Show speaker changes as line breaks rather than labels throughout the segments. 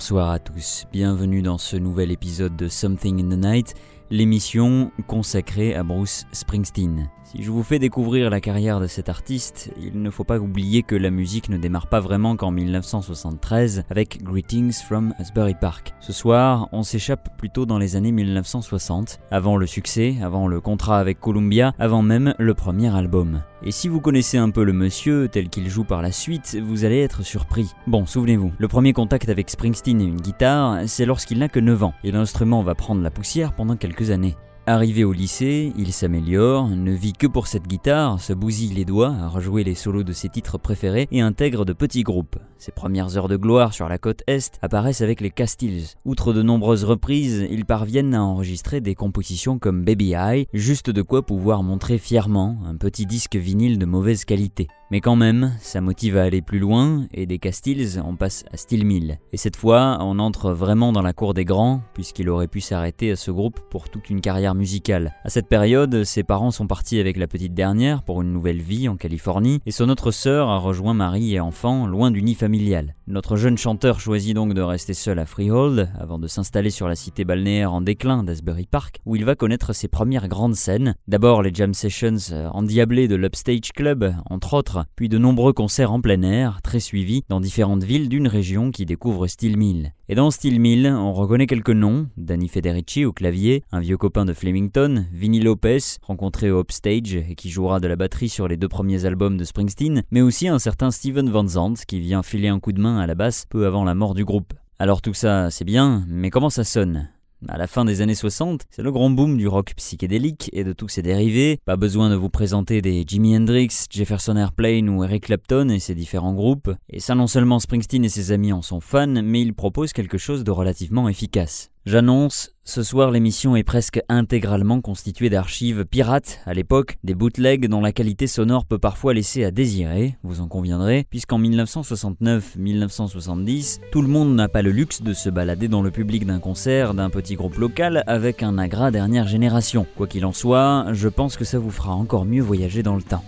Bonsoir à tous, bienvenue dans ce nouvel épisode de Something in the Night, l'émission consacrée à Bruce Springsteen. Si je vous fais découvrir la carrière de cet artiste, il ne faut pas oublier que la musique ne démarre pas vraiment qu'en 1973 avec Greetings from Asbury Park. Ce soir, on s'échappe plutôt dans les années 1960, avant le succès, avant le contrat avec Columbia, avant même le premier album. Et si vous connaissez un peu le monsieur tel qu'il joue par la suite, vous allez être surpris. Bon, souvenez-vous, le premier contact avec Springsteen et une guitare, c'est lorsqu'il n'a que 9 ans, et l'instrument va prendre la poussière pendant quelques années. Arrivé au lycée, il s'améliore, ne vit que pour cette guitare, se bousille les doigts à rejouer les solos de ses titres préférés et intègre de petits groupes. Ses premières heures de gloire sur la côte Est apparaissent avec les Castiles. Outre de nombreuses reprises, ils parviennent à enregistrer des compositions comme Baby Eye, juste de quoi pouvoir montrer fièrement un petit disque vinyle de mauvaise qualité. Mais quand même, ça motive à aller plus loin, et des Castiles, on passe à Steel Mill. Et cette fois, on entre vraiment dans la cour des grands, puisqu'il aurait pu s'arrêter à ce groupe pour toute une carrière musicale. À cette période, ses parents sont partis avec la petite dernière pour une nouvelle vie en Californie, et son autre sœur a rejoint mari et enfant loin du nid familial. Notre jeune chanteur choisit donc de rester seul à Freehold, avant de s'installer sur la cité balnéaire en déclin d'Asbury Park, où il va connaître ses premières grandes scènes. D'abord les jam sessions endiablés de l'Upstage Club, entre autres, puis de nombreux concerts en plein air, très suivis, dans différentes villes d'une région qui découvre Steel Mill. Et dans Steel Mill, on reconnaît quelques noms, Danny Federici au clavier, un vieux copain de Flemington, Vinnie Lopez, rencontré au Upstage et qui jouera de la batterie sur les deux premiers albums de Springsteen, mais aussi un certain Steven Van Zandt qui vient filer un coup de main à la basse peu avant la mort du groupe. Alors tout ça, c'est bien, mais comment ça sonne? À la fin des années 60, c'est le grand boom du rock psychédélique et de tous ses dérivés. Pas besoin de vous présenter des Jimi Hendrix, Jefferson Airplane ou Eric Clapton et ses différents groupes. Et ça non seulement Springsteen et ses amis en sont fans, mais ils proposent quelque chose de relativement efficace. J'annonce, ce soir l'émission est presque intégralement constituée d'archives pirates à l'époque, des bootlegs dont la qualité sonore peut parfois laisser à désirer, vous en conviendrez, puisqu'en 1969-1970, tout le monde n'a pas le luxe de se balader dans le public d'un concert d'un petit groupe local avec un agra dernière génération. Quoi qu'il en soit, je pense que ça vous fera encore mieux voyager dans le temps.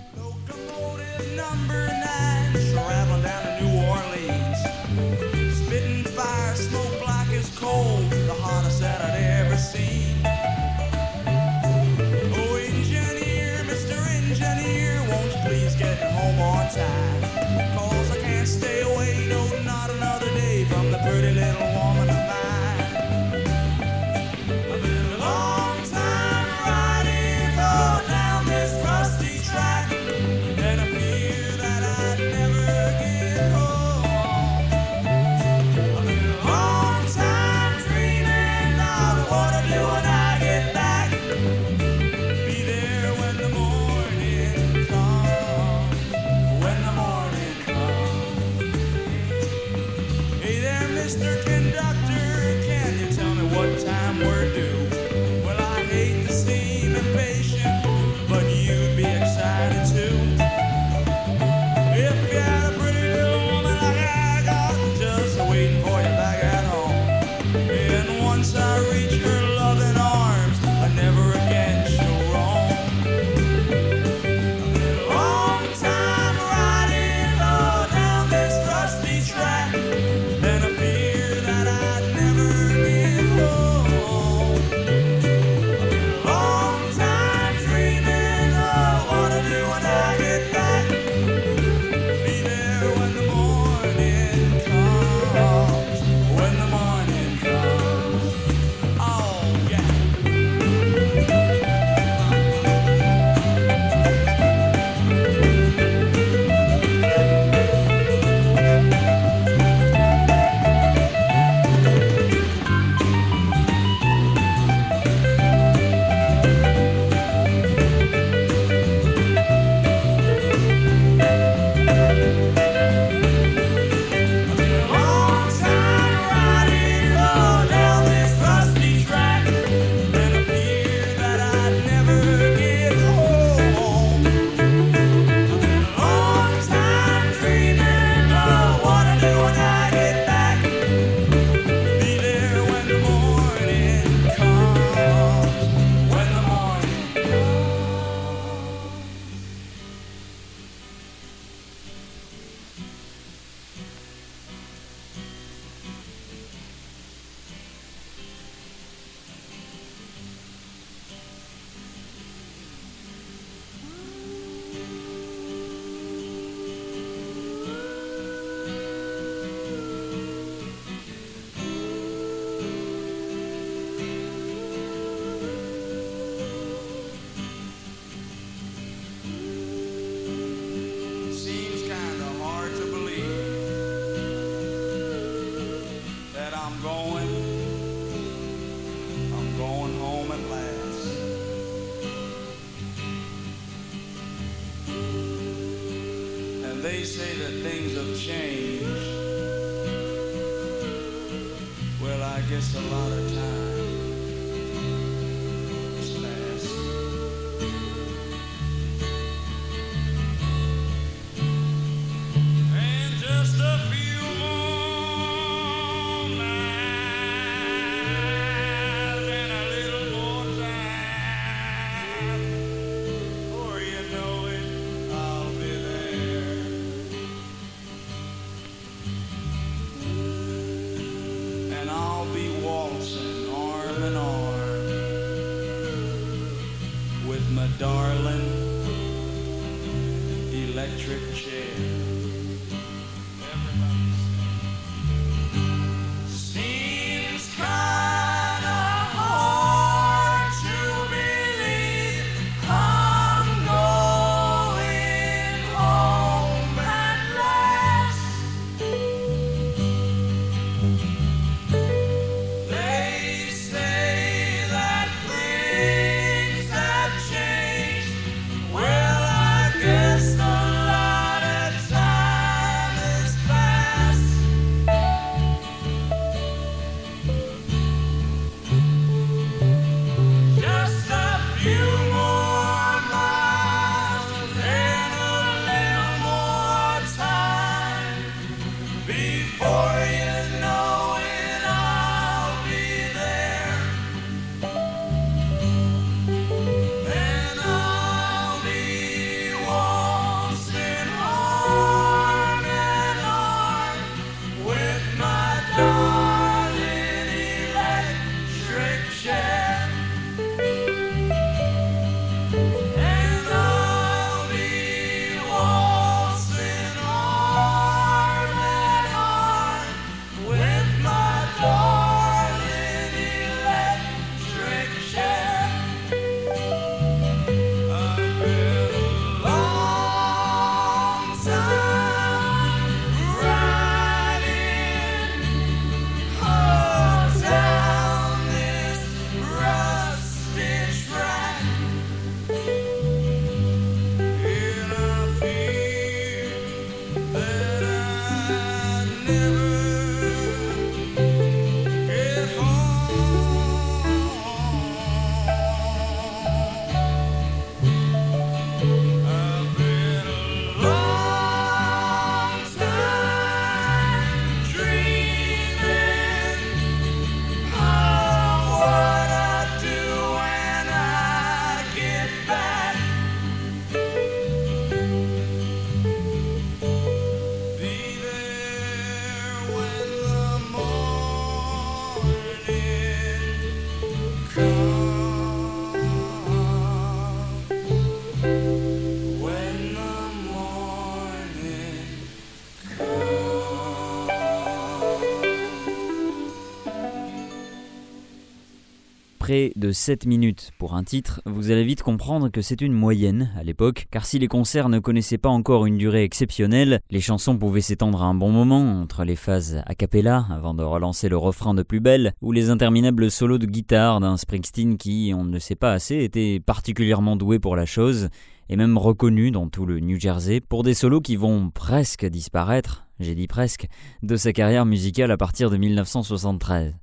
Près de 7 minutes pour un titre, vous allez vite comprendre que c'est une moyenne à l'époque, car si les concerts ne connaissaient pas encore une durée exceptionnelle, les chansons pouvaient s'étendre à un bon moment, entre les phases a cappella, avant de relancer le refrain de plus belle, ou les interminables solos de guitare d'un Springsteen qui, on ne sait pas assez, était particulièrement doué pour la chose, et même reconnu dans tout le New Jersey pour des solos qui vont presque disparaître, j'ai dit presque, de sa carrière musicale à partir de 1973.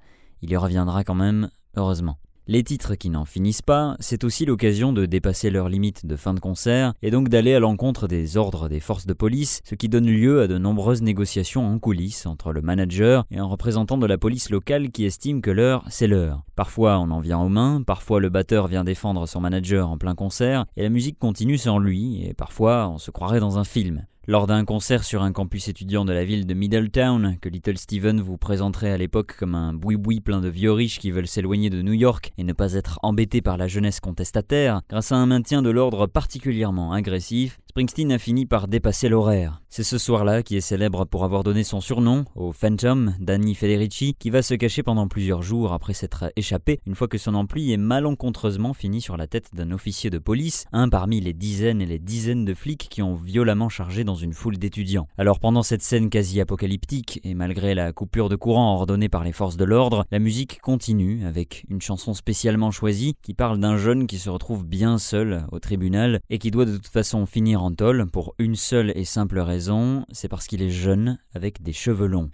Il y reviendra quand même, heureusement. Les titres qui n'en finissent pas, c'est aussi l'occasion de dépasser leurs limites de fin de concert et donc d'aller à l'encontre des ordres des forces de police, ce qui donne lieu à de nombreuses négociations en coulisses entre le manager et un représentant de la police locale qui estime que l'heure, c'est l'heure. Parfois on en vient aux mains, parfois le batteur vient défendre son manager en plein concert et la musique continue sans lui et parfois on se croirait dans un film. Lors d'un concert sur un campus étudiant de la ville de Middletown, que Little Steven vous présenterait à l'époque comme un boui-boui plein de vieux riches qui veulent s'éloigner de New York et ne pas être embêtés par la jeunesse contestataire, grâce à un maintien de l'ordre particulièrement agressif, Springsteen a fini par dépasser l'horaire. C'est ce soir-là qui est célèbre pour avoir donné son surnom au Phantom, Danny Federici, qui va se cacher pendant plusieurs jours après s'être échappé une fois que son ampli est malencontreusement fini sur la tête d'un officier de police, un parmi les dizaines et les dizaines de flics qui ont violemment chargé dans une foule d'étudiants. Alors pendant cette scène quasi apocalyptique, et malgré la coupure de courant ordonnée par les forces de l'ordre, la musique continue avec une chanson spécialement choisie qui parle d'un jeune qui se retrouve bien seul au tribunal et qui doit de toute façon finir en pour une seule et simple raison c'est parce qu'il est jeune avec des cheveux longs.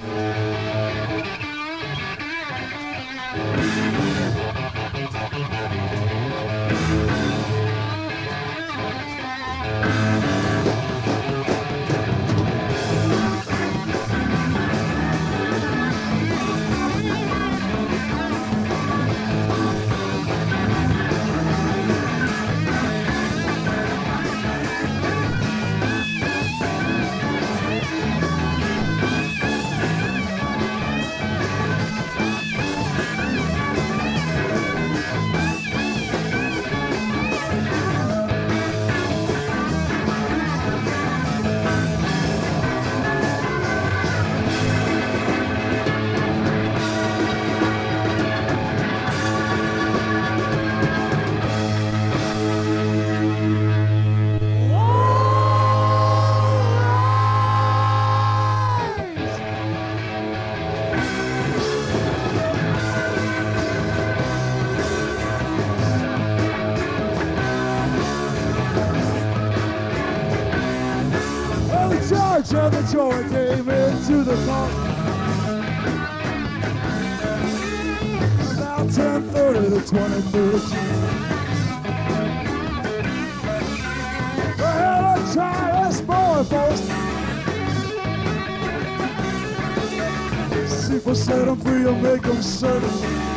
Into the court. About 10:30 to 23rd of June. The try this boy, folks. See if I set him free or make him certain.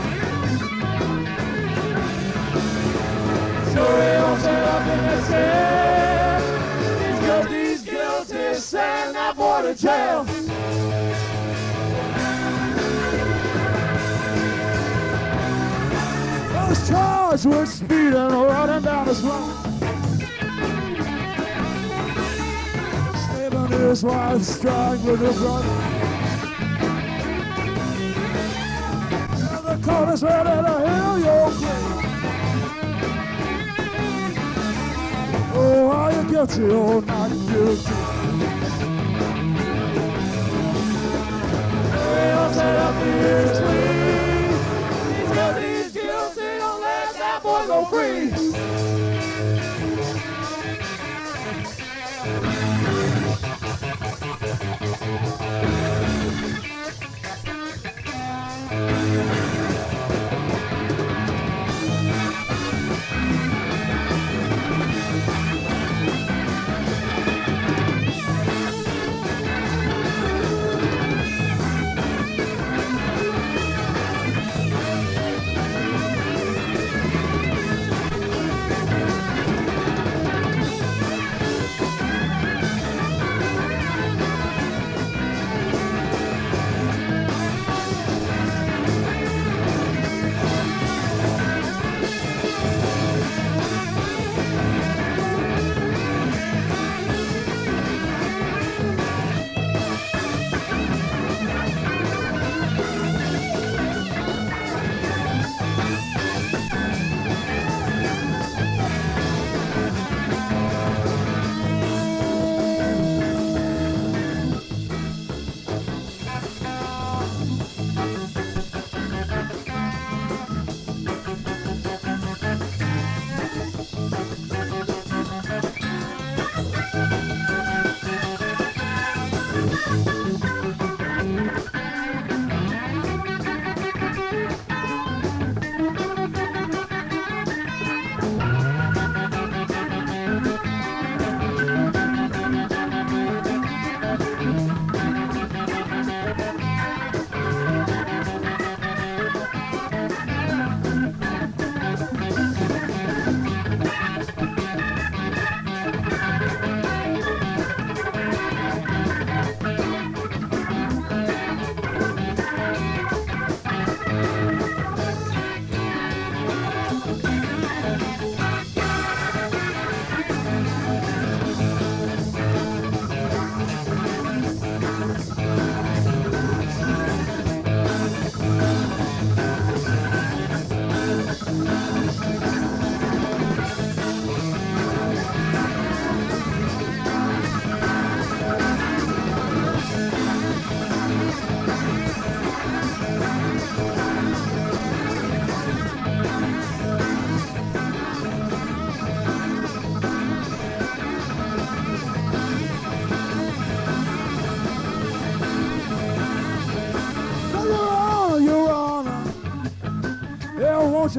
Charged with speeding running down this road. Stabbing his wife, strangling her brother. And the court is ready to hear your claim. Oh, are you guilty or not guilty? Well, set up the years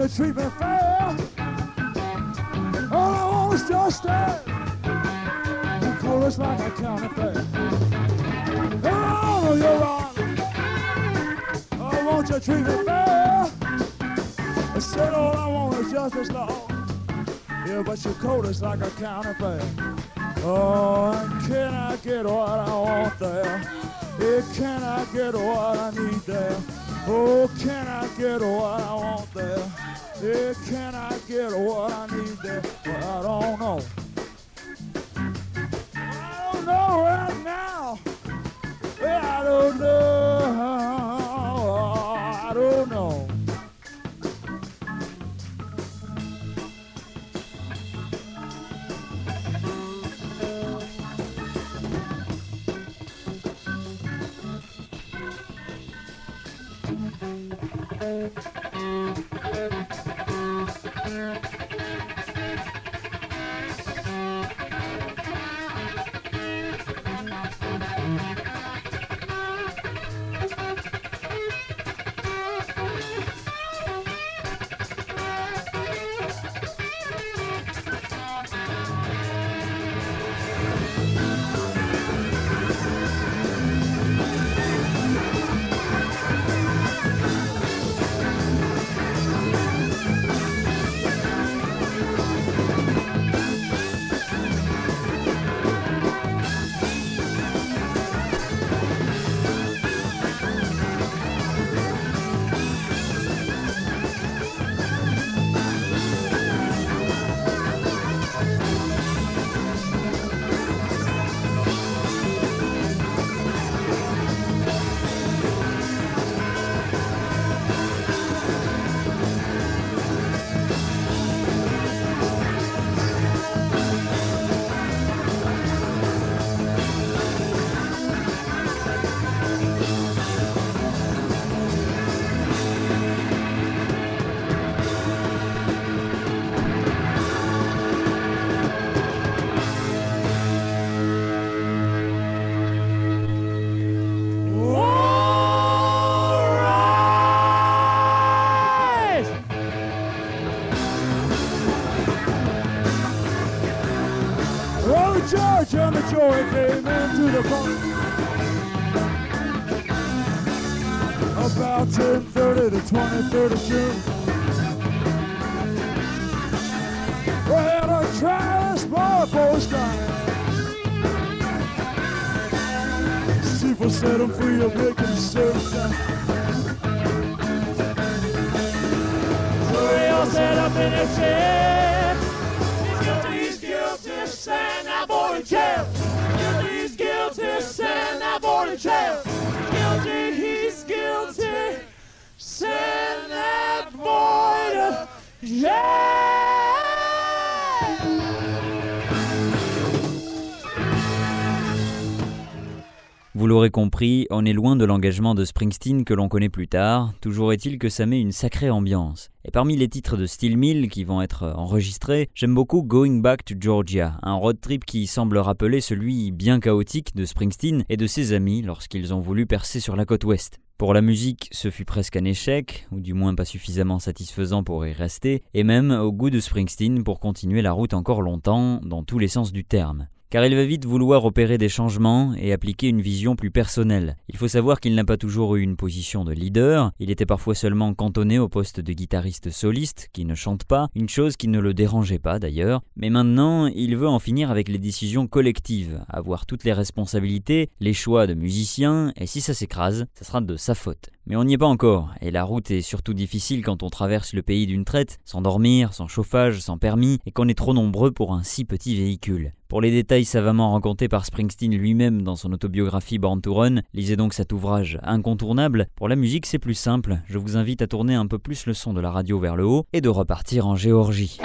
you treat me fair? All I want is just that. You pull us like a county fair. Your Honor, Your Honor. Oh, won't you treat me fair? I said all I want is justice, Lord. Yeah, but your coat is like a county fair. Oh, can I get what I want there? Yeah, can I get what I need there? Oh, can I get what I want there? Yeah, can I get what I The joy came into the park. About 10.30 to 23rd of June. We had a trash bar post down. People set him free to make him serve. So we all sat up in a chair. Boy to jail. Guilty, he's guilty, send that boy to jail.
Vous l'aurez compris, on est loin de l'engagement de Springsteen que l'on connaît plus tard, toujours est-il que ça met une sacrée ambiance. Et parmi les titres de Steel Mill qui vont être enregistrés, j'aime beaucoup Going Back to Georgia, un road trip qui semble rappeler celui bien chaotique de Springsteen et de ses amis lorsqu'ils ont voulu percer sur la côte ouest. Pour la musique, ce fut presque un échec, ou du moins pas suffisamment satisfaisant pour y rester, et même au goût de Springsteen pour continuer la route encore longtemps, dans tous les sens du terme car il va vite vouloir opérer des changements et appliquer une vision plus personnelle. Il faut savoir qu'il n'a pas toujours eu une position de leader, il était parfois seulement cantonné au poste de guitariste soliste, qui ne chante pas, une chose qui ne le dérangeait pas d'ailleurs, mais maintenant il veut en finir avec les décisions collectives, avoir toutes les responsabilités, les choix de musiciens, et si ça s'écrase, ça sera de sa faute. Mais on n'y est pas encore, et la route est surtout difficile quand on traverse le pays d'une traite, sans dormir, sans chauffage, sans permis, et qu'on est trop nombreux pour un si petit véhicule. Pour les détails savamment racontés par Springsteen lui-même dans son autobiographie Born to Run, lisez donc cet ouvrage incontournable. Pour la musique, c'est plus simple, je vous invite à tourner un peu plus le son de la radio vers le haut et de repartir en Géorgie.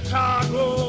Chicago.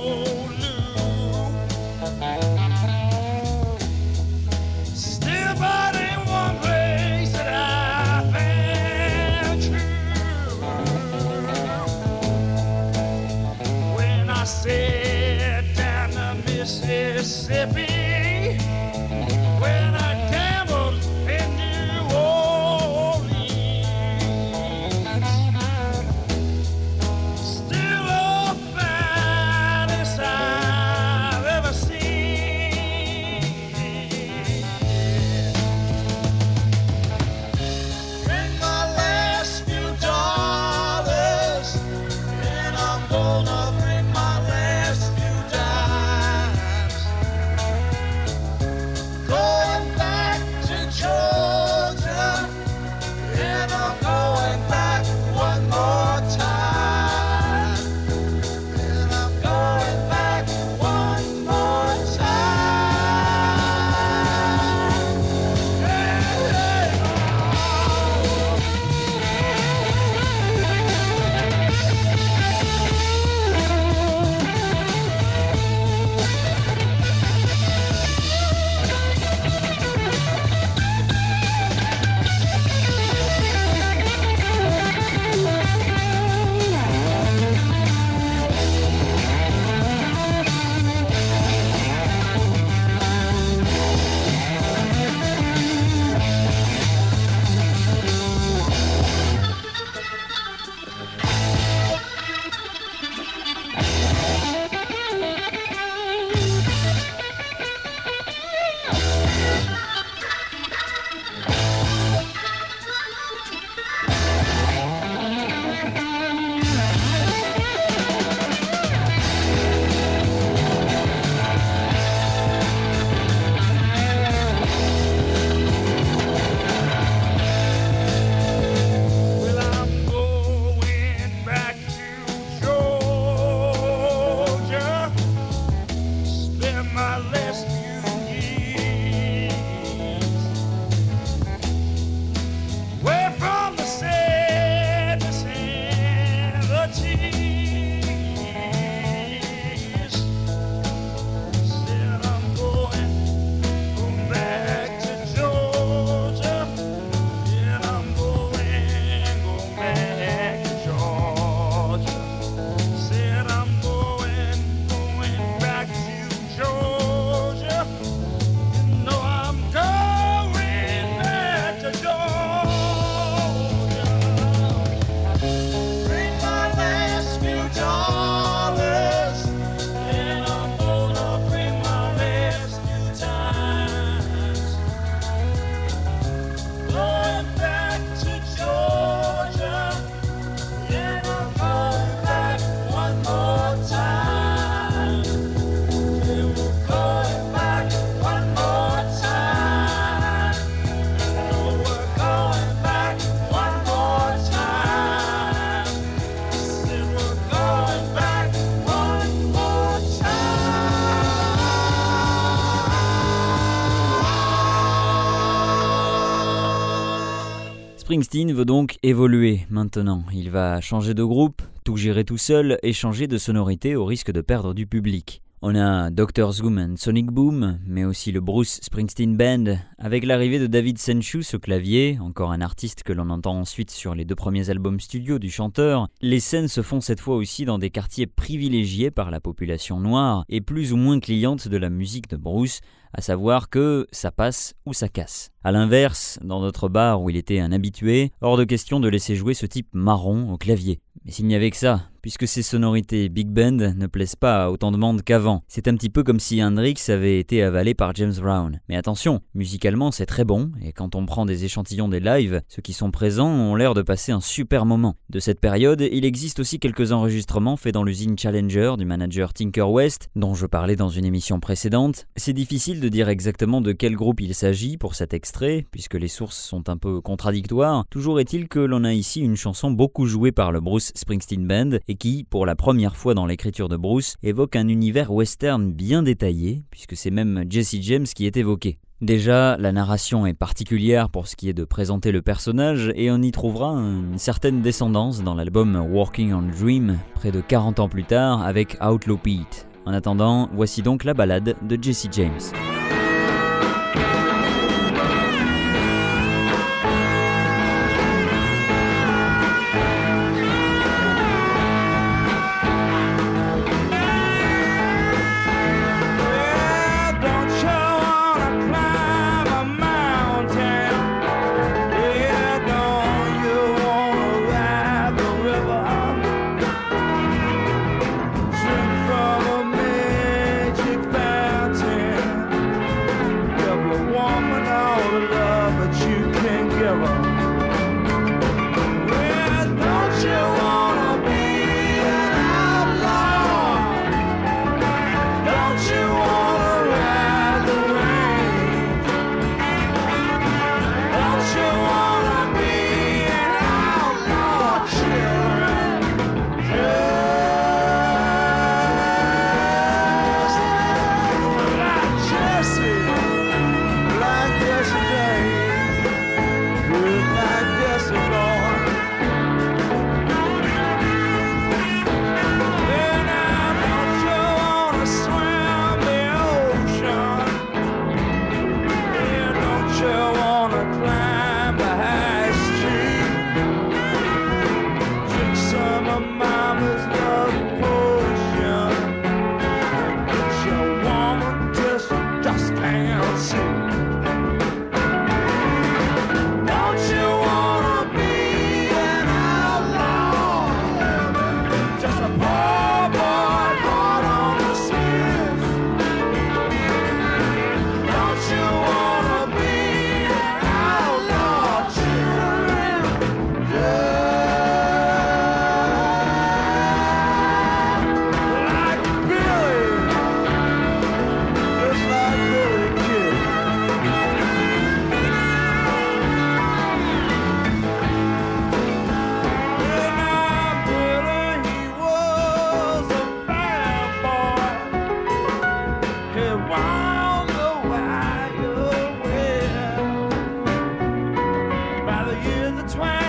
Springsteen veut donc évoluer maintenant. Il va changer de groupe, tout gérer tout seul et changer de sonorité au risque de perdre du public. On a Dr. Zoom and Sonic Boom, mais aussi le Bruce Springsteen Band, avec l'arrivée de David Senchus au clavier, encore un artiste que l'on entend ensuite sur les deux premiers albums studio du chanteur. Les scènes se font cette fois aussi dans des quartiers privilégiés par la population noire et plus ou moins cliente de la musique de Bruce, à savoir que ça passe ou ça casse. A l'inverse, dans notre bar où il était un habitué, hors de question de laisser jouer ce type marron au clavier. Mais s'il n'y avait que ça, puisque ces sonorités big band ne plaisent pas à autant de monde qu'avant. C'est un petit peu comme si Hendrix avait été avalé par James Brown. Mais attention, musicalement c'est très bon, et quand on prend des échantillons des lives, ceux qui sont présents ont l'air de passer un super moment. De cette période, il existe aussi quelques enregistrements faits dans l'usine Challenger du manager Tinker West, dont je parlais dans une émission précédente. C'est difficile de dire exactement de quel groupe il s'agit pour cet extrait, puisque les sources sont un peu contradictoires. Toujours est-il que l'on a ici une chanson beaucoup jouée par le Bruce Springsteen Band, et qui, pour la première fois dans l'écriture de Bruce, évoque un univers western bien détaillé, puisque c'est même Jesse James qui est évoqué. Déjà, la narration est particulière pour ce qui est de présenter le personnage, et on y trouvera une certaine descendance dans l'album Working on Dream, près de 40 ans plus tard, avec Outlaw Pete. En attendant, voici donc la balade de Jesse James.
twine.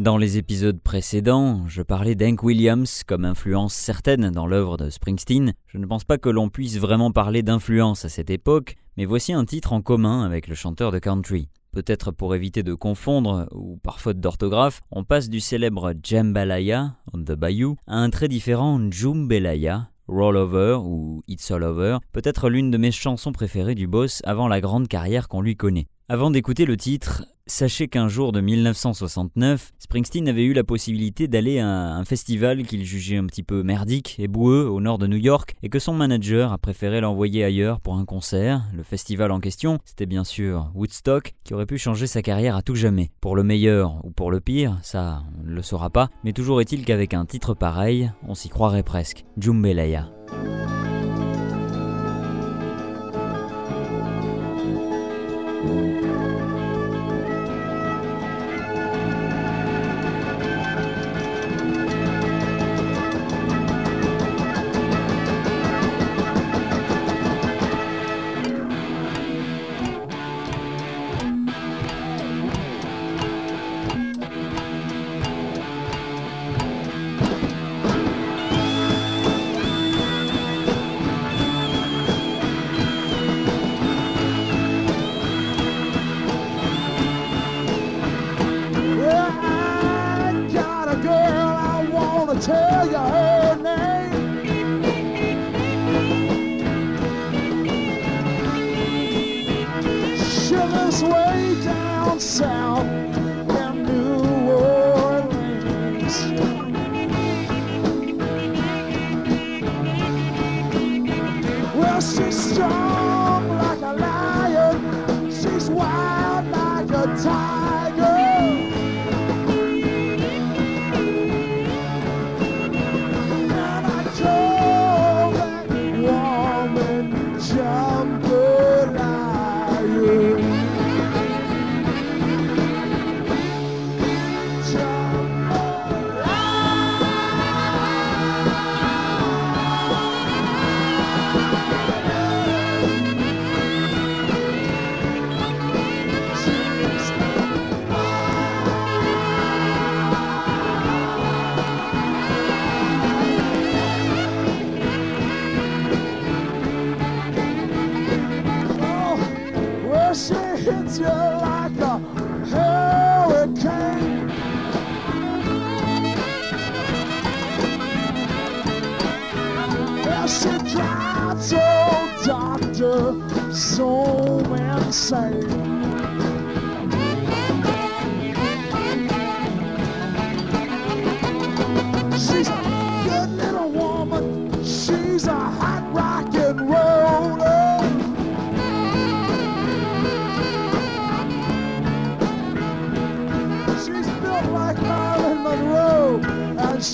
Dans les épisodes précédents, je parlais d'Hank Williams comme influence certaine dans l'œuvre de Springsteen. Je ne pense pas que l'on puisse vraiment parler d'influence à cette époque, mais voici un titre en commun avec le chanteur de country. Peut-être pour éviter de confondre, ou par faute d'orthographe, on passe du célèbre Jambalaya, on the Bayou, à un très différent Jumbelaya, Roll Over ou It's All Over, peut-être l'une de mes chansons préférées du boss avant la grande carrière qu'on lui connaît. Avant d'écouter le titre, sachez qu'un jour de 1969, Springsteen avait eu la possibilité d'aller à un festival qu'il jugeait un petit peu merdique et boueux au nord de New York et que son manager a préféré l'envoyer ailleurs pour un concert. Le festival en question, c'était bien sûr Woodstock, qui aurait pu changer sa carrière à tout jamais. Pour le meilleur ou pour le pire, ça on ne le saura pas, mais toujours est-il qu'avec un titre pareil, on s'y croirait presque. Jumbelaya.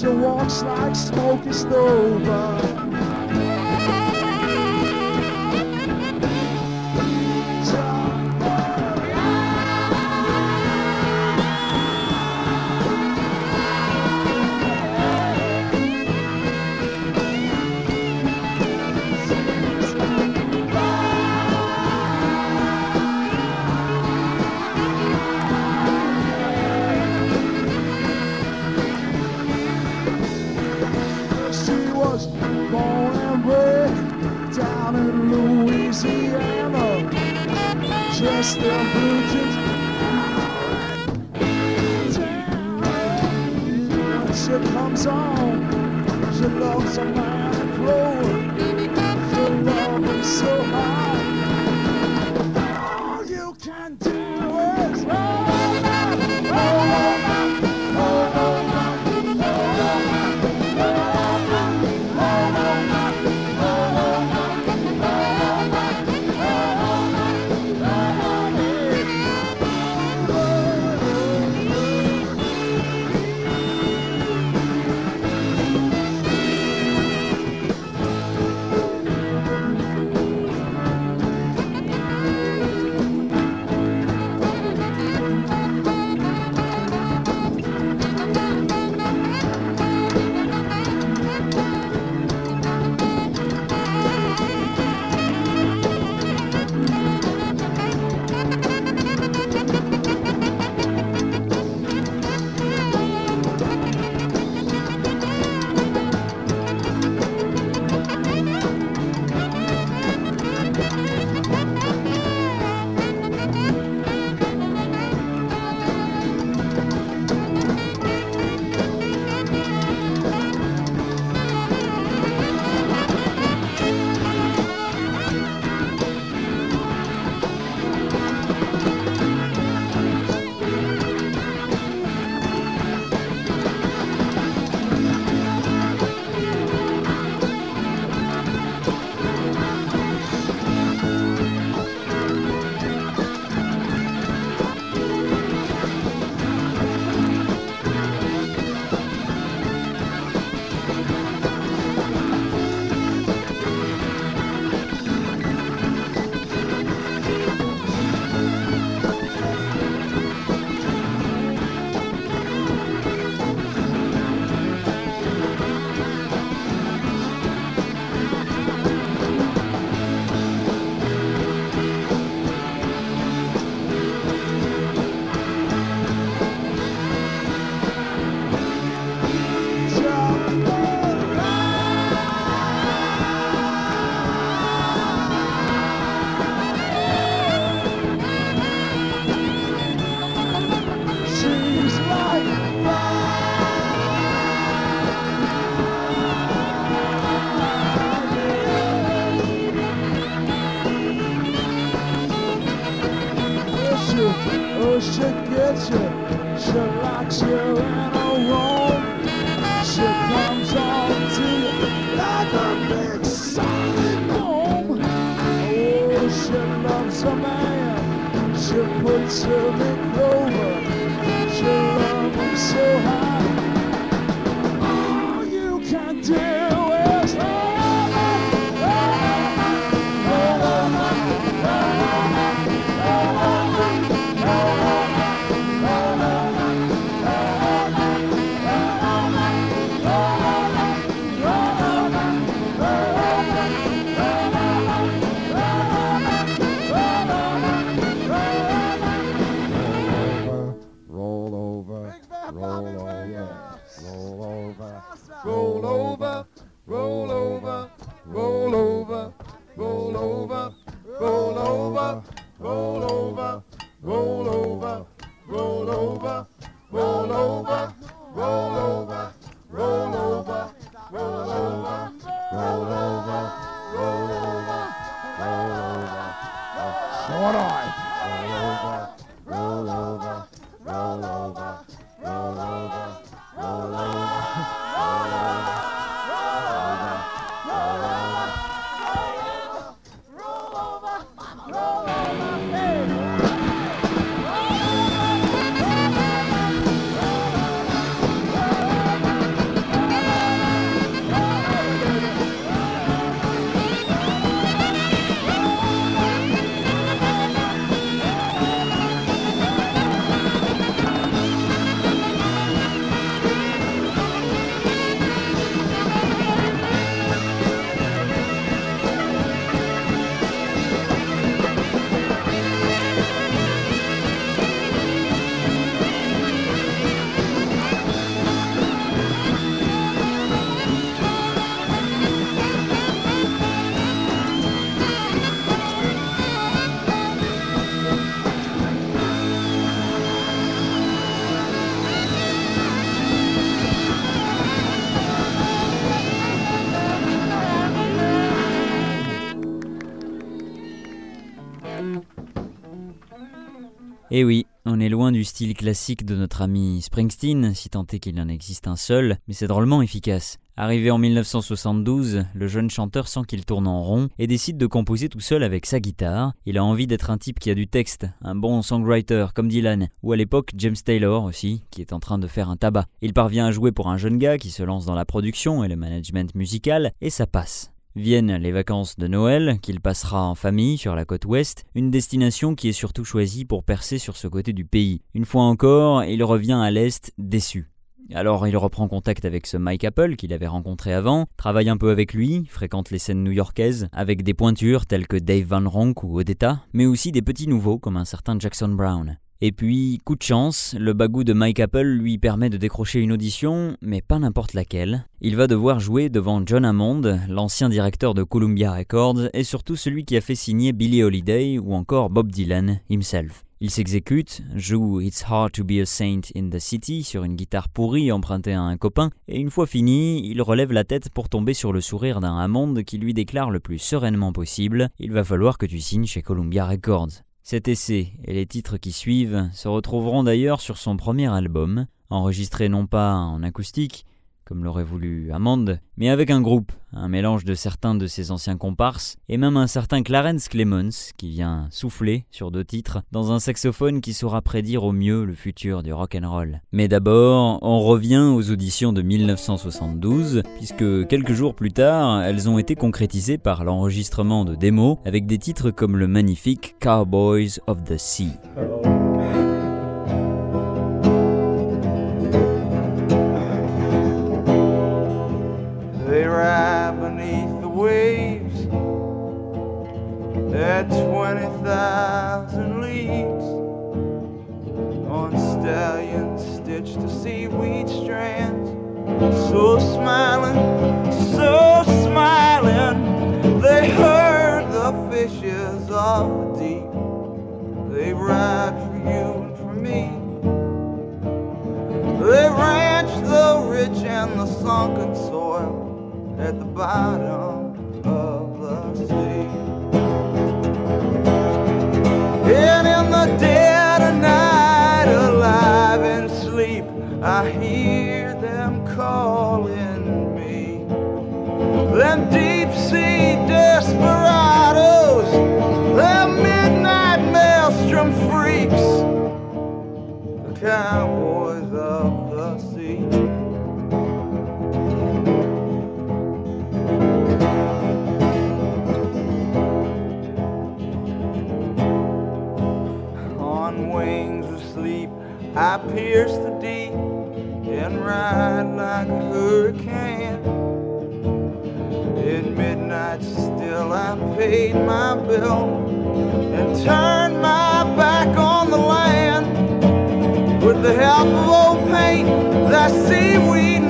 Walks like smoke is over. ocean loves a man. She puts her in clover. She loves him so high.
Eh oui, on est loin du style classique de notre ami Springsteen, si tant est qu'il en existe un seul, mais c'est drôlement efficace. Arrivé en 1972, le jeune chanteur sent qu'il tourne en rond et décide de composer tout seul avec sa guitare. Il a envie d'être un type qui a du texte, un bon songwriter comme Dylan, ou à l'époque James Taylor aussi, qui est en train de faire un tabac. Il parvient à jouer pour un jeune gars qui se lance dans la production et le management musical, et ça passe. Viennent les vacances de Noël, qu'il passera en famille sur la côte ouest, une destination qui est surtout choisie pour percer sur ce côté du pays. Une fois encore, il revient à l'est déçu. Alors il reprend contact avec ce Mike Apple qu'il avait rencontré avant, travaille un peu avec lui, fréquente les scènes new-yorkaises, avec des pointures telles que Dave Van Ronk ou Odetta, mais aussi des petits nouveaux comme un certain Jackson Brown. Et puis, coup de chance, le bagou de Mike Apple lui permet de décrocher une audition, mais pas n'importe laquelle. Il va devoir jouer devant John Hammond, l'ancien directeur de Columbia Records, et surtout celui qui a fait signer Billie Holiday ou encore Bob Dylan himself. Il s'exécute, joue It's Hard to be a Saint in the City sur une guitare pourrie empruntée à un copain, et une fois fini, il relève la tête pour tomber sur le sourire d'un Hammond qui lui déclare le plus sereinement possible Il va falloir que tu signes chez Columbia Records. Cet essai et les titres qui suivent se retrouveront d'ailleurs sur son premier album, enregistré non pas en acoustique, comme l'aurait voulu Hammond, mais avec un groupe, un mélange de certains de ses anciens comparses, et même un certain Clarence Clemons qui vient souffler sur deux titres dans un saxophone qui saura prédire au mieux le futur du rock and roll. Mais d'abord, on revient aux auditions de 1972, puisque quelques jours plus tard, elles ont été concrétisées par l'enregistrement de démos avec des titres comme le magnifique Cowboys of the Sea.
At 20,000 leagues on stallions stitched to seaweed strands. So smiling, so smiling, they herd the fishes of the deep. They ride for you and for me. They ranch the rich and the sunken soil at the bottom of the sea. I hear them calling me. Them deep sea desperados, them midnight maelstrom freaks, the cowboys of the sea. on wings of sleep. I pierce the deep and ride like a hurricane. At midnight, still I paid my bill and turned my back on the land. With the help of old paint, that seaweed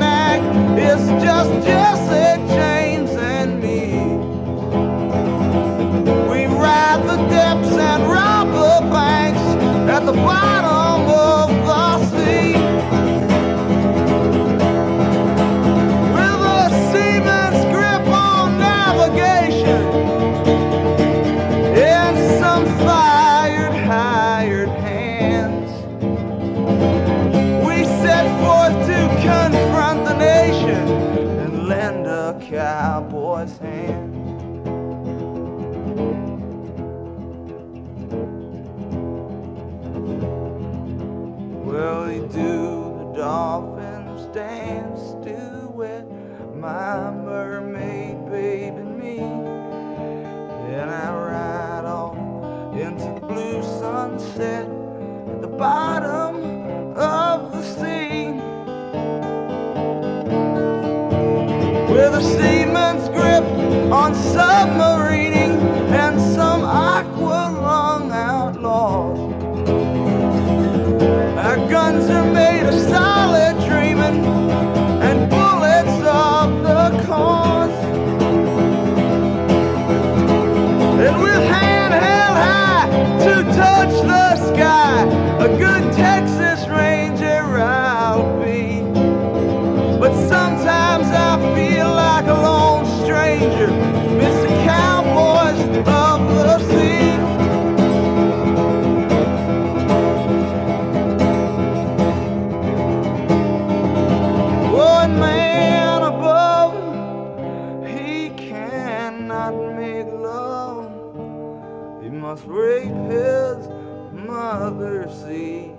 his mother see.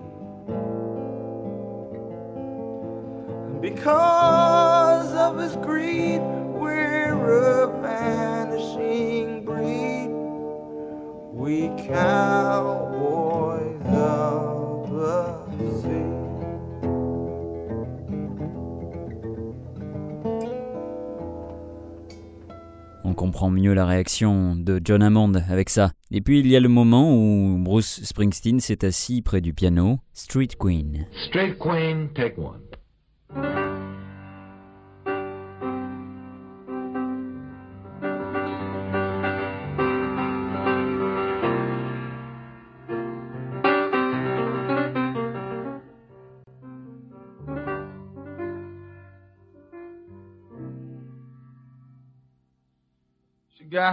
Because of his greed, we're a vanishing breed. We
count. Comprend mieux la réaction de John Hammond avec ça. Et puis il y a le moment où Bruce Springsteen s'est assis près du piano, Street Queen.
Straight Queen, take one.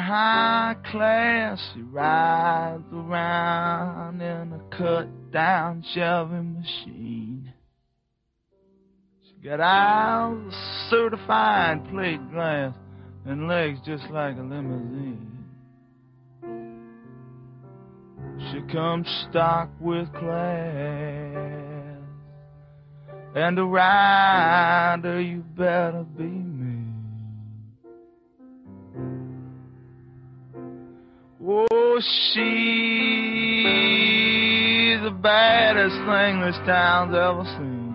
High class, she rides around in a cut down Chevy machine. She got eyes of certified plate glass and legs just like a limousine. She comes stock with class, and a rider, you better be Oh, she's the baddest thing this town's ever seen.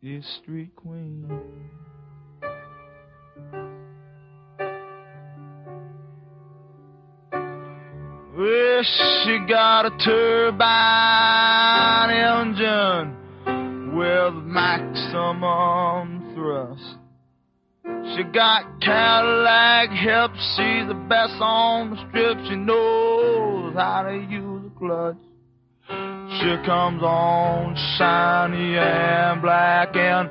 Is Street Queen. Well, she got a turbine engine with maximum thrust. She got Cadillac hips, she's the best on the strip. She knows how to use a clutch. She comes on shiny and black, and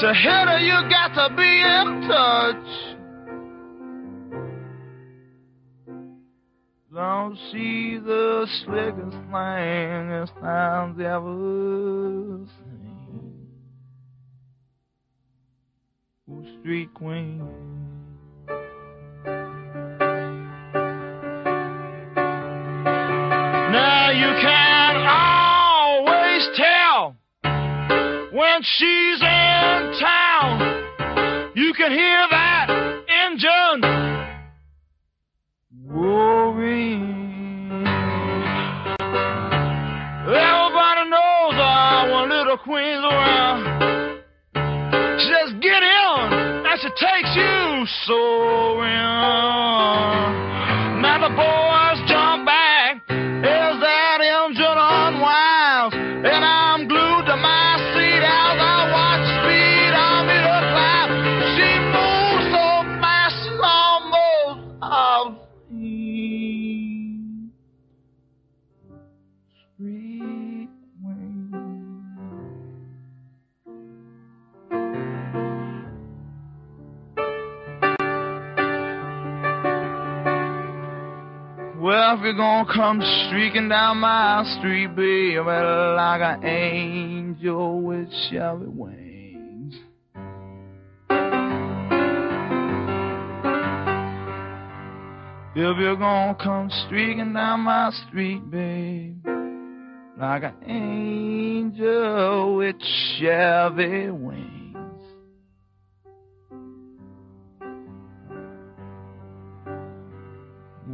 to hit her, you got to be in touch. Don't see the slickest thing this town's ever Ooh, street queen. Now you can always tell when she's in town. You can hear that engine roaring. Everybody knows uh, when little queen's around. In, and she takes you soaring. Now the boys If you're gonna come streaking down my street, better like an angel with Chevy wings. If you're gonna come streaking down my street, babe, like an angel with Chevy wings.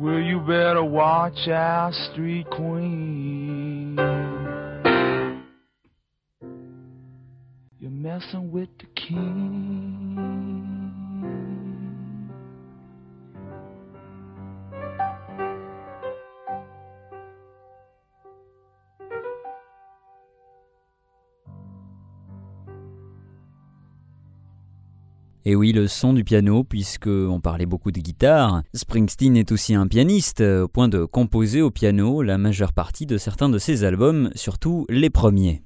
Well, you better watch out, street queen. You're messing with the king.
Et oui, le son du piano, puisque on parlait beaucoup de guitare, Springsteen est aussi un pianiste, au point de composer au piano la majeure partie de certains de ses albums, surtout les premiers.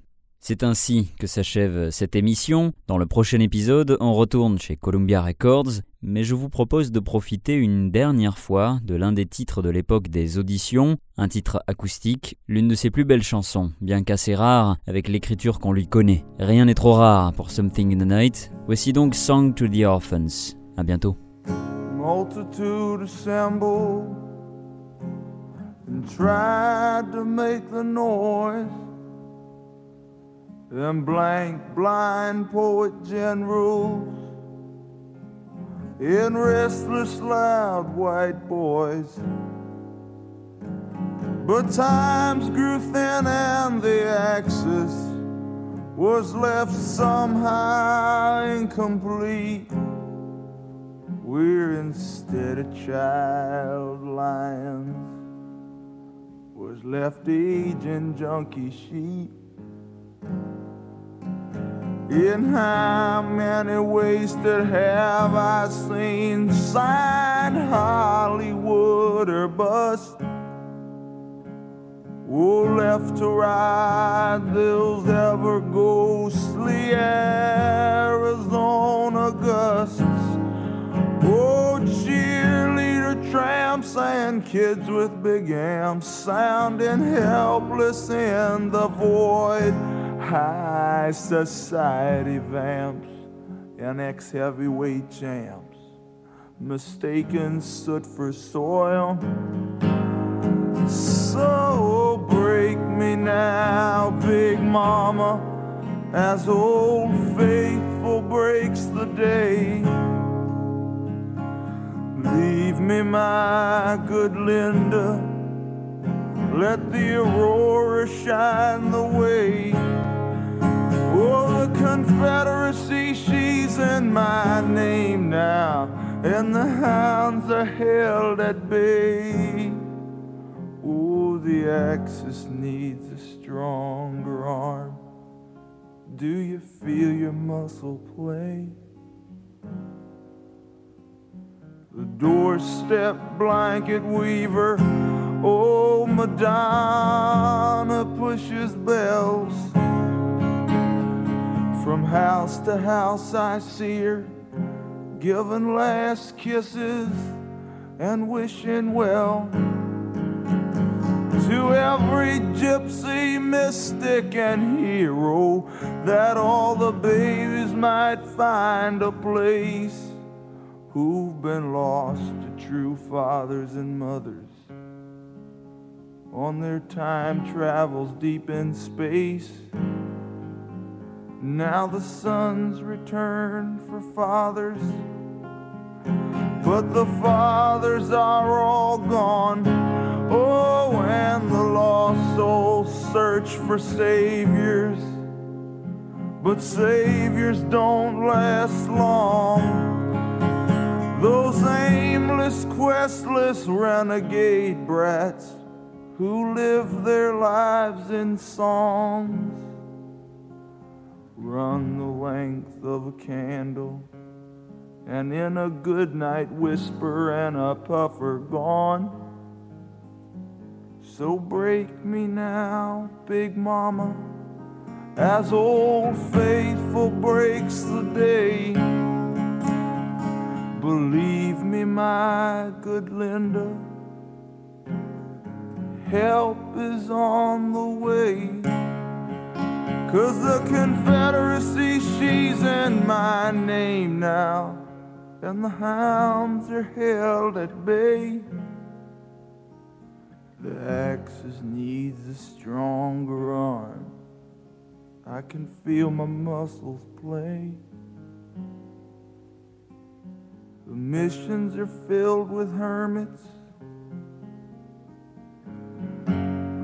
C'est ainsi que s'achève cette émission. Dans le prochain épisode, on retourne chez Columbia Records, mais je vous propose de profiter une dernière fois de l'un des titres de l'époque des auditions, un titre acoustique, l'une de ses plus belles chansons, bien qu'assez rare avec l'écriture qu'on lui connaît. Rien n'est trop rare pour Something in the Night. Voici donc Song to the Orphans. À bientôt.
multitude assembled and tried to make the noise. Them blank, blind poet generals in restless, loud white boys. But times grew thin and the axis was left somehow incomplete. We're instead of child lions, was left aging junkie sheep. In how many ways wasted have I seen signed Hollywood or bust? Oh, left to right, those ever ghostly Arizona gusts. Oh, cheerleader tramps and kids with big amps sounding helpless in the void. High society vamps and ex heavyweight champs, mistaken soot for soil. So break me now, Big Mama, as old faithful breaks the day. Leave me, my good Linda, let the aurora shine the way. Oh, the Confederacy, she's in my name now, and the hounds are held at bay. Oh, the Axis needs a stronger arm. Do you feel your muscle play? The doorstep blanket weaver, oh, Madonna pushes bells. From house to house, I see her giving last kisses and wishing well to every gypsy, mystic, and hero that all the babies might find a place who've been lost to true fathers and mothers on their time travels deep in space. Now the sons return for fathers, but the fathers are all gone. Oh, and the lost souls search for saviors, but saviors don't last long. Those aimless, questless, renegade brats who live their lives in songs run the length of a candle and in a good night whisper and a puffer gone. So break me now, Big Mama, as old faithful breaks the day. Believe me, my good Linda, help is on the way. Cause the Confederacy, she's in my name now, and the hounds are held at bay. The Axis needs a stronger arm. I can feel my muscles play. The missions are filled with hermits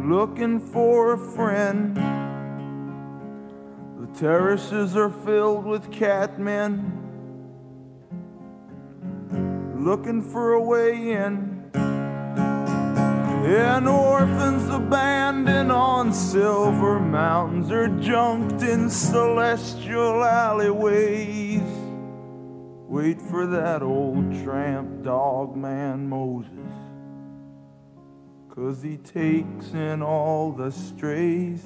looking for a friend. Terraces are filled with catmen looking for a way in. And orphans abandoned on silver mountains are junked in celestial alleyways. Wait for that old tramp dog man Moses. Cause he takes in all the strays.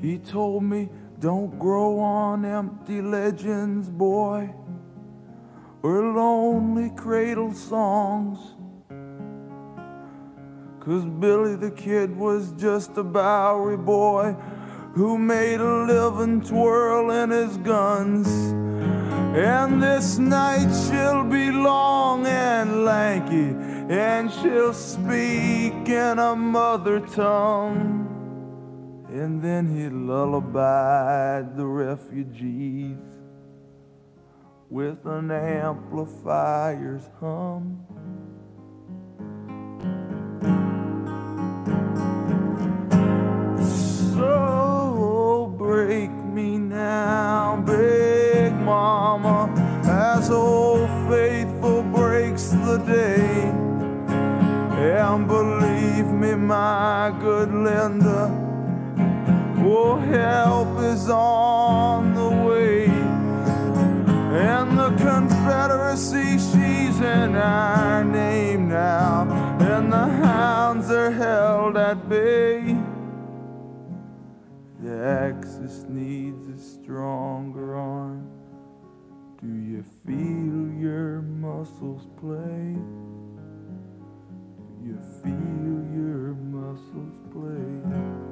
He told me, don't grow on empty legends, boy, or lonely cradle songs. Cause Billy the Kid was just a Bowery boy who made a living twirling his guns. And this night she'll be long and lanky, and she'll speak in a mother tongue. And then he lullabied the refugees with an amplifier's hum. So break me now, big mama, as old faithful breaks the day. And believe me, my good Linda, oh, help is on the way. And the Confederacy, she's in our name now. And the hounds are held at bay. The Axis needs a stronger arm. Do you feel your muscles play? Do you feel your muscles play?